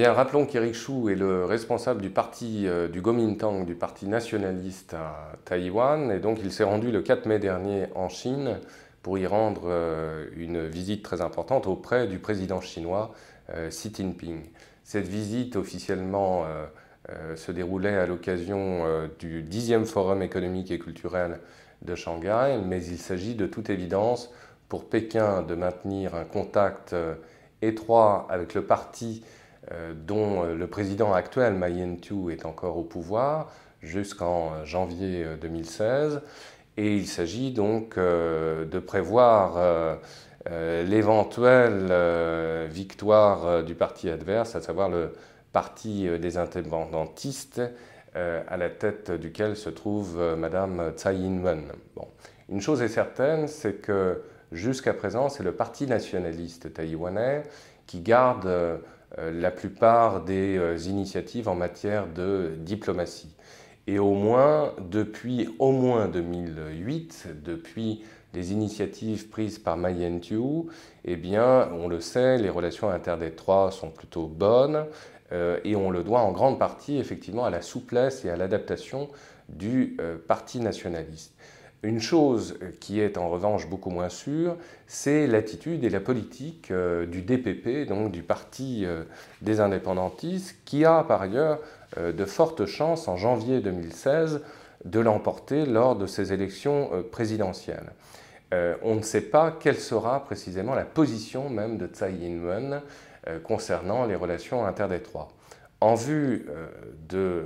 Bien, rappelons qu'Eric Chou est le responsable du parti euh, du Kuomintang, du parti nationaliste à Taïwan, et donc il s'est rendu le 4 mai dernier en Chine pour y rendre euh, une visite très importante auprès du président chinois euh, Xi Jinping. Cette visite officiellement se déroulait à l'occasion du 10e Forum économique et culturel de Shanghai, mais il s'agit de toute évidence pour Pékin de maintenir un contact étroit avec le parti euh, dont euh, le président actuel, Ma Ying-tu, est encore au pouvoir jusqu'en euh, janvier 2016. Et il s'agit donc de prévoir l'éventuelle victoire du parti adverse, à savoir le parti des indépendantistes, à la tête duquel se trouve Madame Tsai Ing-wen. Bon. Une chose est certaine, c'est que jusqu'à présent, c'est le parti nationaliste taïwanais qui garde euh, la plupart des euh, initiatives en matière de diplomatie. Et au moins, depuis au moins 2008, depuis les initiatives prises par Ma Ying-jeou, eh bien, on le sait, les relations interdétroites sont plutôt bonnes euh, et on le doit en grande partie effectivement à la souplesse et à l'adaptation du Parti nationaliste. Une chose qui est en revanche beaucoup moins sûre, c'est l'attitude et la politique euh, du DPP, donc du Parti euh, des indépendantistes, qui a par ailleurs euh, de fortes chances en janvier 2016 de l'emporter lors de ces élections présidentielles. On ne sait pas quelle sera précisément la position même de Tsai Ing-wen concernant les relations interdétroites. En vue de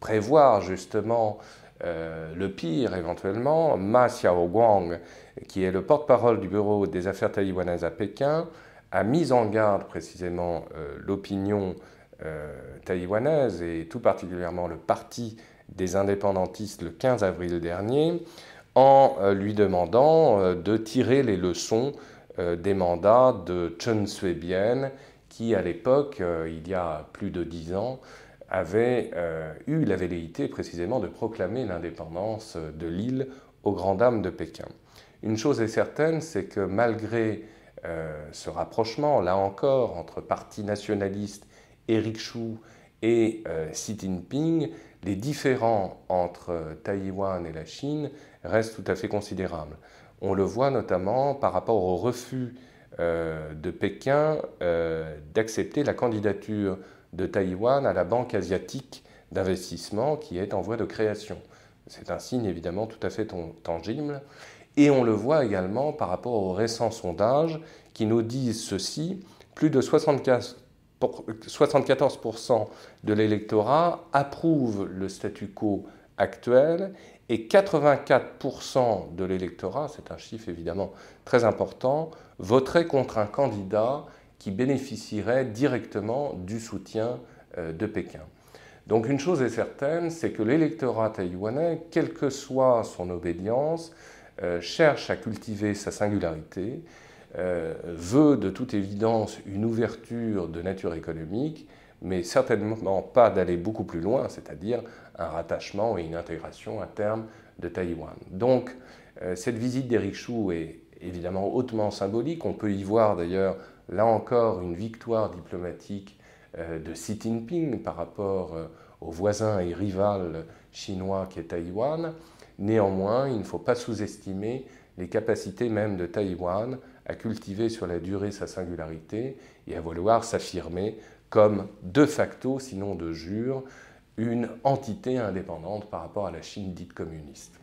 prévoir justement euh, le pire éventuellement, Ma Xiaoguang, qui est le porte-parole du Bureau des affaires taïwanaises à Pékin, a mis en garde précisément euh, l'opinion euh, taïwanaise et tout particulièrement le parti des indépendantistes le 15 avril dernier en lui demandant de tirer les leçons des mandats de Chen Shui-bian qui à l'époque, il y a plus de dix ans, avait euh, eu la velléité précisément de proclamer l'indépendance de l'île aux grandes dames de Pékin. Une chose est certaine, c'est que malgré euh, ce rapprochement, là encore, entre parti nationaliste, et euh, Xi Jinping, les différends entre Taïwan et la Chine restent tout à fait considérables. On le voit notamment par rapport au refus de Pékin d'accepter la candidature de Taïwan à la Banque asiatique d'investissement qui est en voie de création. C'est un signe évidemment tout à fait tangible. Et on le voit également par rapport aux récents sondages qui nous disent ceci, plus de 74% de l'électorat approuve le statu quo actuel et 84% de l'électorat, c'est un chiffre évidemment très important, voterait contre un candidat qui bénéficierait directement du soutien euh, de Pékin. Donc une chose est certaine, c'est que l'électorat taïwanais, quelle que soit son obédience, euh, cherche à cultiver sa singularité, euh, veut de toute évidence une ouverture de nature économique, mais certainement pas d'aller beaucoup plus loin, c'est-à-dire un rattachement et une intégration à terme de Taïwan. Donc cette visite d'Eric Chou est évidemment hautement symbolique, on peut y voir d'ailleurs là encore une victoire diplomatique euh, de Xi Jinping par rapport euh, au voisin et rival chinois qui est Taïwan. Néanmoins, il ne faut pas sous-estimer les capacités même de Taïwan à cultiver sur la durée sa singularité et à vouloir s'affirmer comme de facto, sinon de jure, une entité indépendante par rapport à la Chine dite communiste.